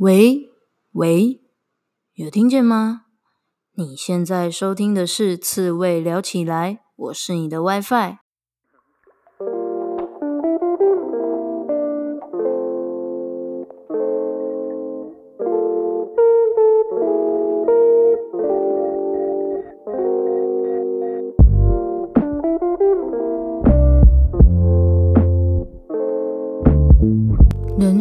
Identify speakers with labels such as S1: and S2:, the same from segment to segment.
S1: 喂喂，有听见吗？你现在收听的是刺猬聊起来，我是你的 WiFi。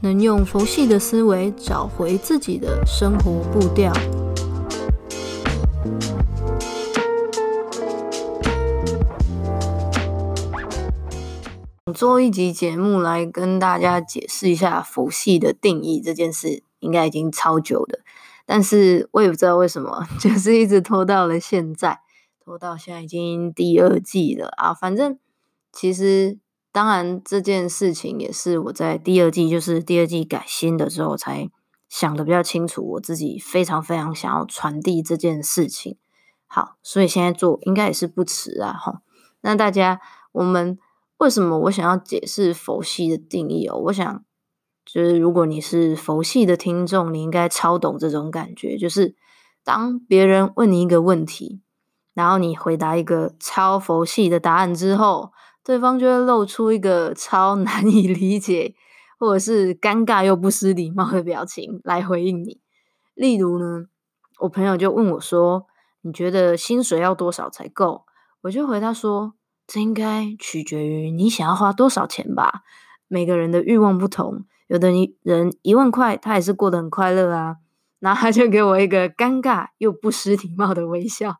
S1: 能用佛系的思维找回自己的生活步调。做一集节目来跟大家解释一下佛系的定义这件事，应该已经超久的，但是我也不知道为什么，就是一直拖到了现在，拖到现在已经第二季了啊。反正其实。当然，这件事情也是我在第二季，就是第二季改新的时候才想的比较清楚。我自己非常非常想要传递这件事情，好，所以现在做应该也是不迟啊。哈，那大家，我们为什么我想要解释佛系的定义哦？我想，就是如果你是佛系的听众，你应该超懂这种感觉，就是当别人问你一个问题，然后你回答一个超佛系的答案之后。对方就会露出一个超难以理解，或者是尴尬又不失礼貌的表情来回应你。例如呢，我朋友就问我说：“你觉得薪水要多少才够？”我就回他说：“这应该取决于你想要花多少钱吧。每个人的欲望不同，有的人一万块他也是过得很快乐啊。”然后他就给我一个尴尬又不失礼貌的微笑，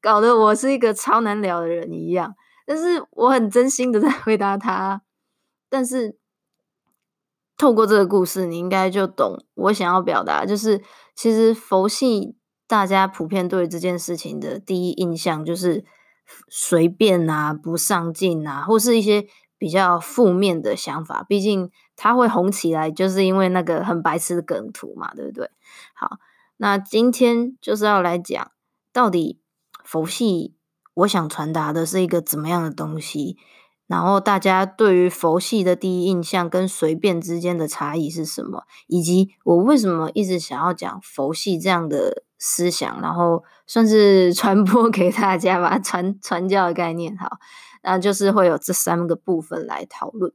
S1: 搞得我是一个超难聊的人一样。但是我很真心的 在回答他，但是透过这个故事，你应该就懂我想要表达，就是其实佛系大家普遍对这件事情的第一印象就是随便啊、不上进啊，或是一些比较负面的想法。毕竟它会红起来，就是因为那个很白痴的梗图嘛，对不对？好，那今天就是要来讲到底佛系。我想传达的是一个怎么样的东西，然后大家对于佛系的第一印象跟随便之间的差异是什么，以及我为什么一直想要讲佛系这样的思想，然后算是 传播给大家吧，传传教的概念。好，那就是会有这三个部分来讨论。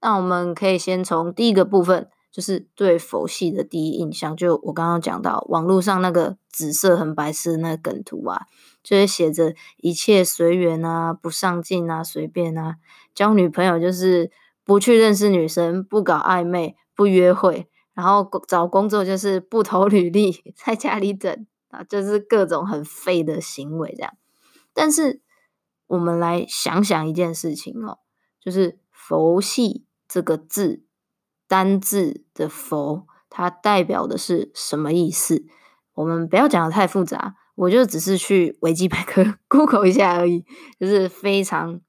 S1: 那我们可以先从第一个部分，就是对佛系的第一印象，就我刚刚讲到网络上那个紫色很白痴那个梗图啊。就是写着一切随缘啊，不上进啊，随便啊。交女朋友就是不去认识女生，不搞暧昧，不约会。然后找工作就是不投履历，在家里等啊，就是各种很废的行为这样。但是我们来想想一件事情哦，就是佛系这个字，单字的佛，它代表的是什么意思？我们不要讲得太复杂。我就只是去维基百科 Google 一下而已，就是非常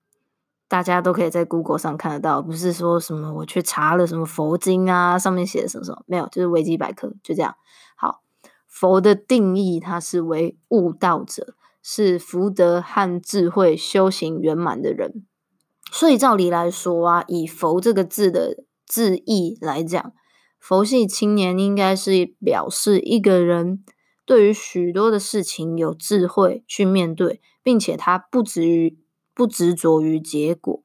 S1: 大家都可以在 Google 上看得到，不是说什么我去查了什么佛经啊，上面写的什么什么，没有，就是维基百科就这样。好，佛的定义它是为悟道者，是福德和智慧修行圆满的人。所以照理来说啊，以佛这个字的字义来讲，佛系青年应该是表示一个人。对于许多的事情有智慧去面对，并且他不执于不执着于结果。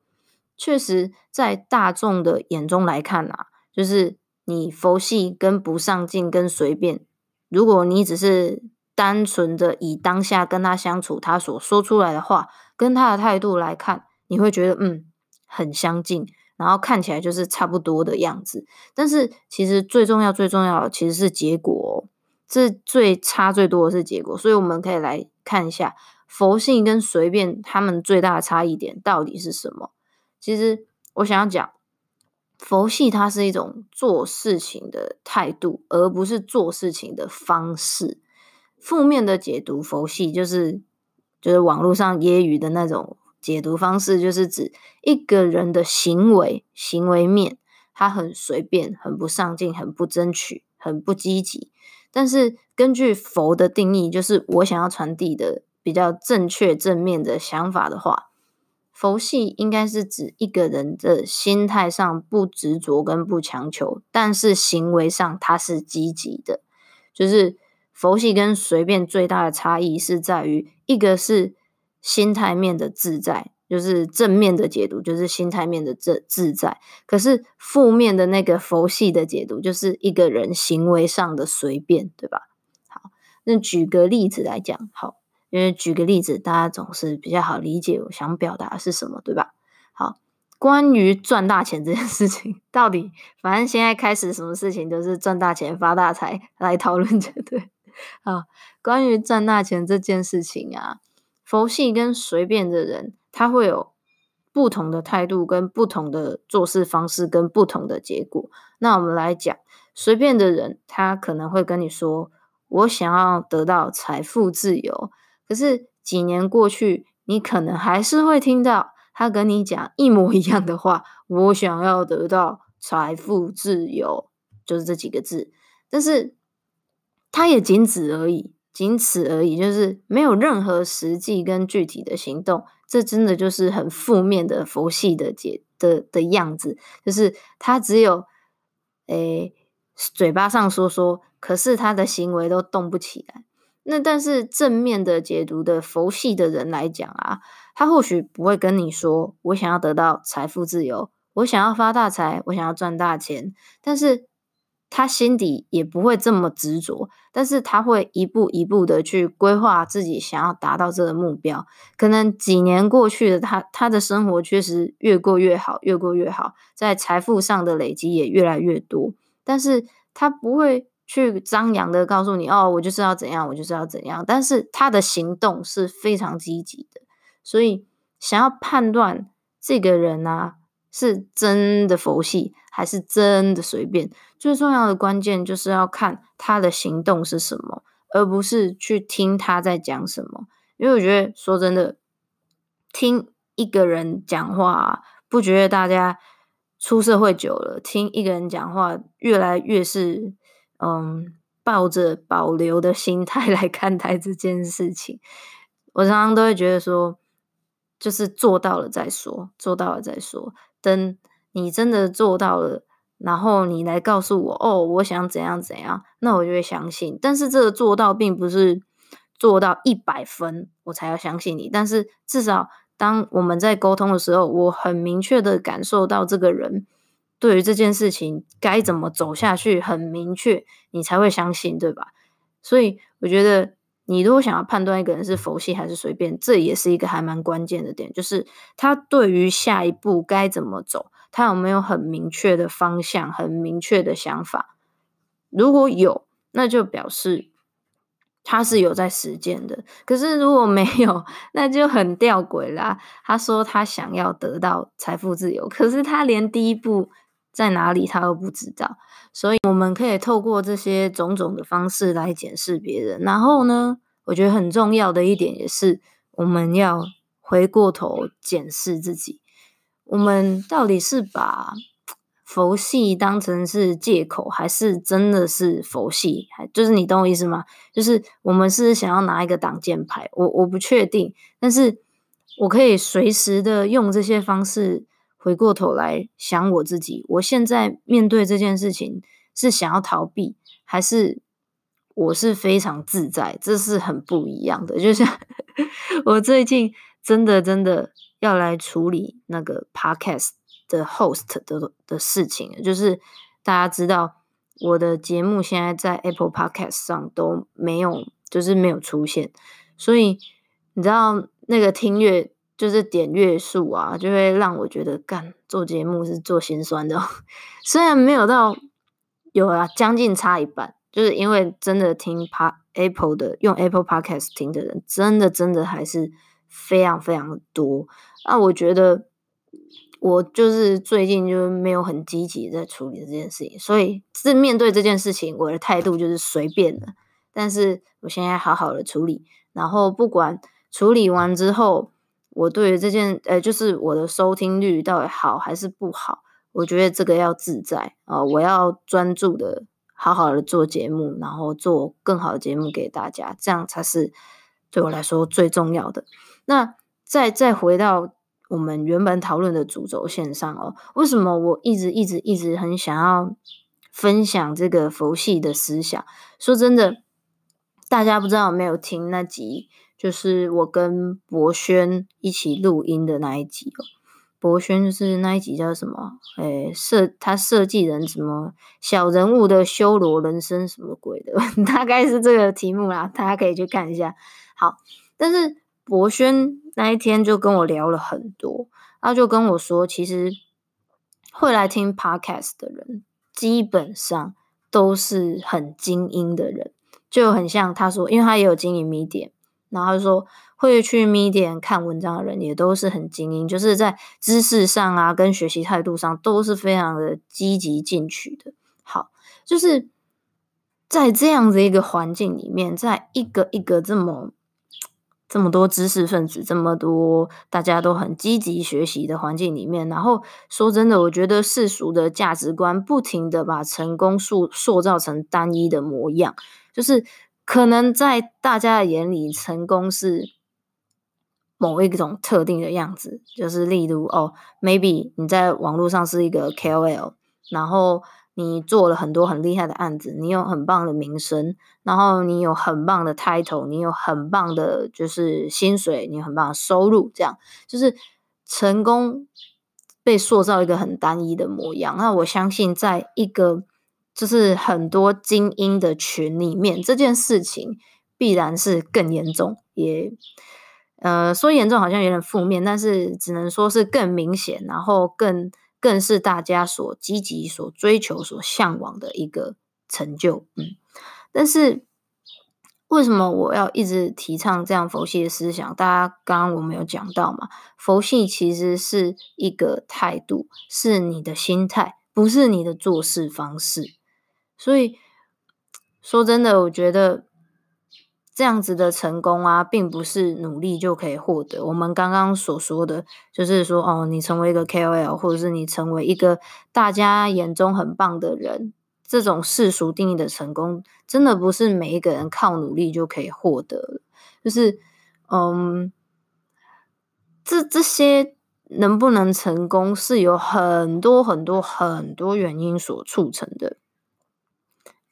S1: 确实，在大众的眼中来看啊，就是你佛系跟不上进跟随便。如果你只是单纯的以当下跟他相处，他所说出来的话跟他的态度来看，你会觉得嗯很相近，然后看起来就是差不多的样子。但是其实最重要最重要的其实是结果哦。这最差最多的是结果，所以我们可以来看一下佛系跟随便他们最大的差异点到底是什么。其实我想要讲，佛系它是一种做事情的态度，而不是做事情的方式。负面的解读佛系就是就是网络上揶揄的那种解读方式，就是指一个人的行为行为面，他很随便，很不上进，很不争取，很不积极。但是根据佛的定义，就是我想要传递的比较正确正面的想法的话，佛系应该是指一个人的心态上不执着跟不强求，但是行为上他是积极的。就是佛系跟随便最大的差异是在于，一个是心态面的自在。就是正面的解读，就是心态面的自自在。可是负面的那个佛系的解读，就是一个人行为上的随便，对吧？好，那举个例子来讲，好，因为举个例子，大家总是比较好理解我想表达是什么，对吧？好，关于赚大钱这件事情，到底反正现在开始什么事情都是赚大钱发大财来讨论，对不对？啊，关于赚大钱这件事情啊，佛系跟随便的人。他会有不同的态度，跟不同的做事方式，跟不同的结果。那我们来讲，随便的人，他可能会跟你说：“我想要得到财富自由。”可是几年过去，你可能还是会听到他跟你讲一模一样的话：“我想要得到财富自由。”就是这几个字，但是他也仅此而已，仅此而已，就是没有任何实际跟具体的行动。这真的就是很负面的佛系的解的的样子，就是他只有诶嘴巴上说说，可是他的行为都动不起来。那但是正面的解读的佛系的人来讲啊，他或许不会跟你说，我想要得到财富自由，我想要发大财，我想要赚大钱，但是。他心底也不会这么执着，但是他会一步一步的去规划自己想要达到这个目标。可能几年过去了，他他的生活确实越过越好，越过越好，在财富上的累积也越来越多。但是他不会去张扬的告诉你，哦，我就是要怎样，我就是要怎样。但是他的行动是非常积极的，所以想要判断这个人啊，是真的佛系，还是真的随便？最重要的关键就是要看他的行动是什么，而不是去听他在讲什么。因为我觉得，说真的，听一个人讲话，不觉得大家出社会久了，听一个人讲话越来越是，嗯，抱着保留的心态来看待这件事情。我常常都会觉得说，就是做到了再说，做到了再说。等你真的做到了，然后你来告诉我，哦，我想怎样怎样，那我就会相信。但是这个做到并不是做到一百分，我才要相信你。但是至少当我们在沟通的时候，我很明确的感受到这个人对于这件事情该怎么走下去很明确，你才会相信，对吧？所以我觉得。你如果想要判断一个人是佛系还是随便，这也是一个还蛮关键的点，就是他对于下一步该怎么走，他有没有很明确的方向、很明确的想法？如果有，那就表示他是有在实践的。可是如果没有，那就很吊诡啦。他说他想要得到财富自由，可是他连第一步在哪里他都不知道。所以我们可以透过这些种种的方式来检视别人，然后呢，我觉得很重要的一点也是，我们要回过头检视自己，我们到底是把佛系当成是借口，还是真的是佛系？还就是你懂我意思吗？就是我们是想要拿一个挡箭牌，我我不确定，但是我可以随时的用这些方式。回过头来想我自己，我现在面对这件事情是想要逃避，还是我是非常自在？这是很不一样的。就像 我最近真的真的要来处理那个 podcast 的 host 的的事情，就是大家知道我的节目现在在 Apple Podcast 上都没有，就是没有出现，所以你知道那个听乐。就是点阅数啊，就会让我觉得干做节目是做心酸的。虽然没有到有啊，将近差一半，就是因为真的听 Apple 的用 Apple Podcast 听的人，真的真的还是非常非常的多。那我觉得我就是最近就是没有很积极在处理这件事情，所以是面对这件事情，我的态度就是随便的，但是我现在好好的处理，然后不管处理完之后，我对于这件，呃，就是我的收听率到底好还是不好，我觉得这个要自在啊，我要专注的好好的做节目，然后做更好的节目给大家，这样才是对我来说最重要的。那再再回到我们原本讨论的主轴线上哦，为什么我一直一直一直很想要分享这个佛系的思想？说真的。大家不知道有没有听那集，就是我跟博轩一起录音的那一集哦。博轩就是那一集叫什么？诶，设他设计人什么小人物的修罗人生什么鬼的，大概是这个题目啦。大家可以去看一下。好，但是博轩那一天就跟我聊了很多，他就跟我说，其实会来听 Podcast 的人，基本上都是很精英的人。就很像他说，因为他也有经营 Medium，然后就说会去 Medium 看文章的人也都是很精英，就是在知识上啊，跟学习态度上都是非常的积极进取的。好，就是在这样的一个环境里面，在一个一个这么这么多知识分子，这么多大家都很积极学习的环境里面，然后说真的，我觉得世俗的价值观不停的把成功塑塑造成单一的模样。就是可能在大家的眼里，成功是某一种特定的样子。就是例如哦，maybe 你在网络上是一个 KOL，然后你做了很多很厉害的案子，你有很棒的名声，然后你有很棒的 title，你有很棒的就是薪水，你有很棒的收入，这样就是成功被塑造一个很单一的模样。那我相信，在一个就是很多精英的群里面，这件事情必然是更严重，也呃说严重好像有点负面，但是只能说是更明显，然后更更是大家所积极、所追求、所向往的一个成就。嗯，但是为什么我要一直提倡这样佛系的思想？大家刚刚我们有讲到嘛，佛系其实是一个态度，是你的心态，不是你的做事方式。所以说真的，我觉得这样子的成功啊，并不是努力就可以获得。我们刚刚所说的，就是说，哦，你成为一个 KOL，或者是你成为一个大家眼中很棒的人，这种世俗定义的成功，真的不是每一个人靠努力就可以获得。就是，嗯，这这些能不能成功，是有很多很多很多原因所促成的。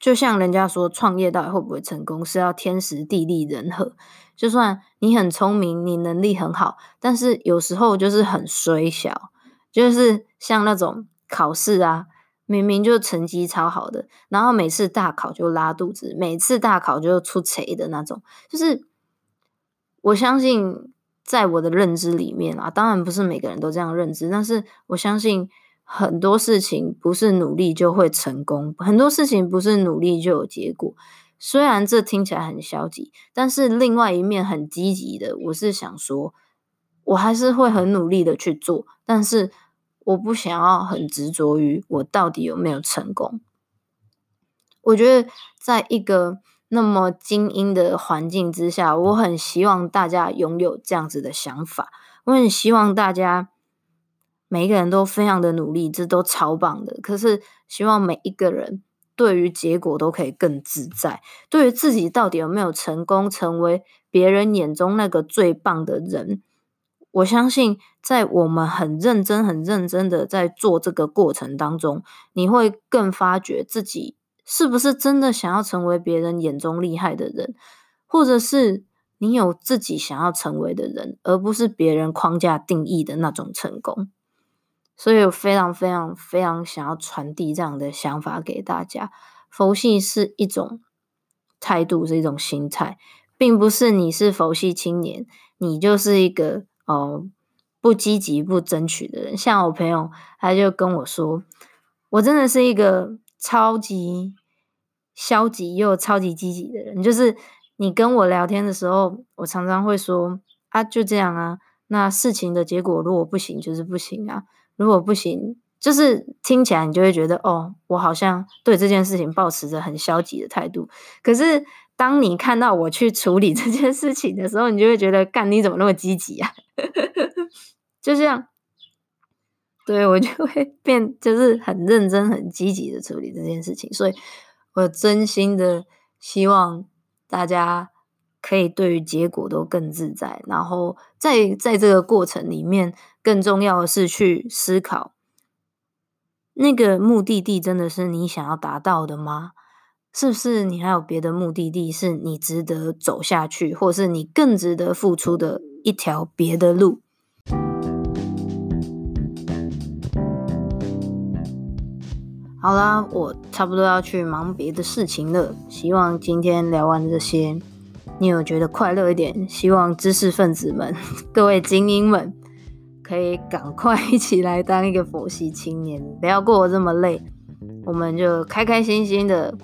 S1: 就像人家说，创业到底会不会成功，是要天时地利人和。就算你很聪明，你能力很好，但是有时候就是很衰小，就是像那种考试啊，明明就成绩超好的，然后每次大考就拉肚子，每次大考就出错的那种。就是我相信，在我的认知里面啊，当然不是每个人都这样认知，但是我相信。很多事情不是努力就会成功，很多事情不是努力就有结果。虽然这听起来很消极，但是另外一面很积极的，我是想说，我还是会很努力的去做，但是我不想要很执着于我到底有没有成功。我觉得在一个那么精英的环境之下，我很希望大家拥有这样子的想法，我很希望大家。每一个人都非常的努力，这都超棒的。可是希望每一个人对于结果都可以更自在，对于自己到底有没有成功，成为别人眼中那个最棒的人，我相信在我们很认真、很认真的在做这个过程当中，你会更发觉自己是不是真的想要成为别人眼中厉害的人，或者是你有自己想要成为的人，而不是别人框架定义的那种成功。所以我非常非常非常想要传递这样的想法给大家。佛系是一种态度，是一种心态，并不是你是佛系青年，你就是一个哦不积极、不争取的人。像我朋友，他就跟我说，我真的是一个超级消极又超级积极的人。就是你跟我聊天的时候，我常常会说啊，就这样啊，那事情的结果如果不行，就是不行啊。如果不行，就是听起来你就会觉得，哦，我好像对这件事情抱持着很消极的态度。可是当你看到我去处理 这件事情的时候，你就会觉得，干，你怎么那么积极啊？就这样，对，我就会变，就是很认真、很积极的处理这件事情。所以我真心的希望大家可以对于结果都更自在，然后在在这个过程里面，更重要的是去思考，那个目的地真的是你想要达到的吗？是不是你还有别的目的地，是你值得走下去，或是你更值得付出的一条别的路？好啦，我差不多要去忙别的事情了。希望今天聊完这些，你有觉得快乐一点？希望知识分子们、各位精英们，可以赶快一起来当一个佛系青年，不要过得这么累。我们就开开心心的。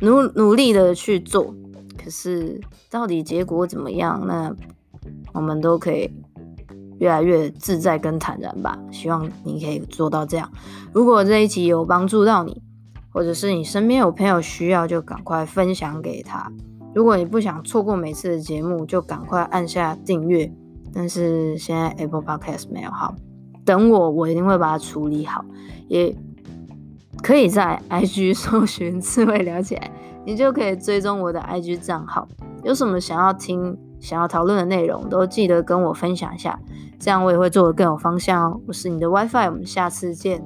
S1: 努努力的去做，可是到底结果怎么样？那我们都可以越来越自在跟坦然吧。希望你可以做到这样。如果这一集有帮助到你，或者是你身边有朋友需要，就赶快分享给他。如果你不想错过每次的节目，就赶快按下订阅。但是现在 Apple Podcast 没有好，等我，我一定会把它处理好。也。可以在 IG 搜寻刺猬聊起来，你就可以追踪我的 IG 账号。有什么想要听、想要讨论的内容，都记得跟我分享一下，这样我也会做的更有方向哦。我是你的 WiFi，我们下次见。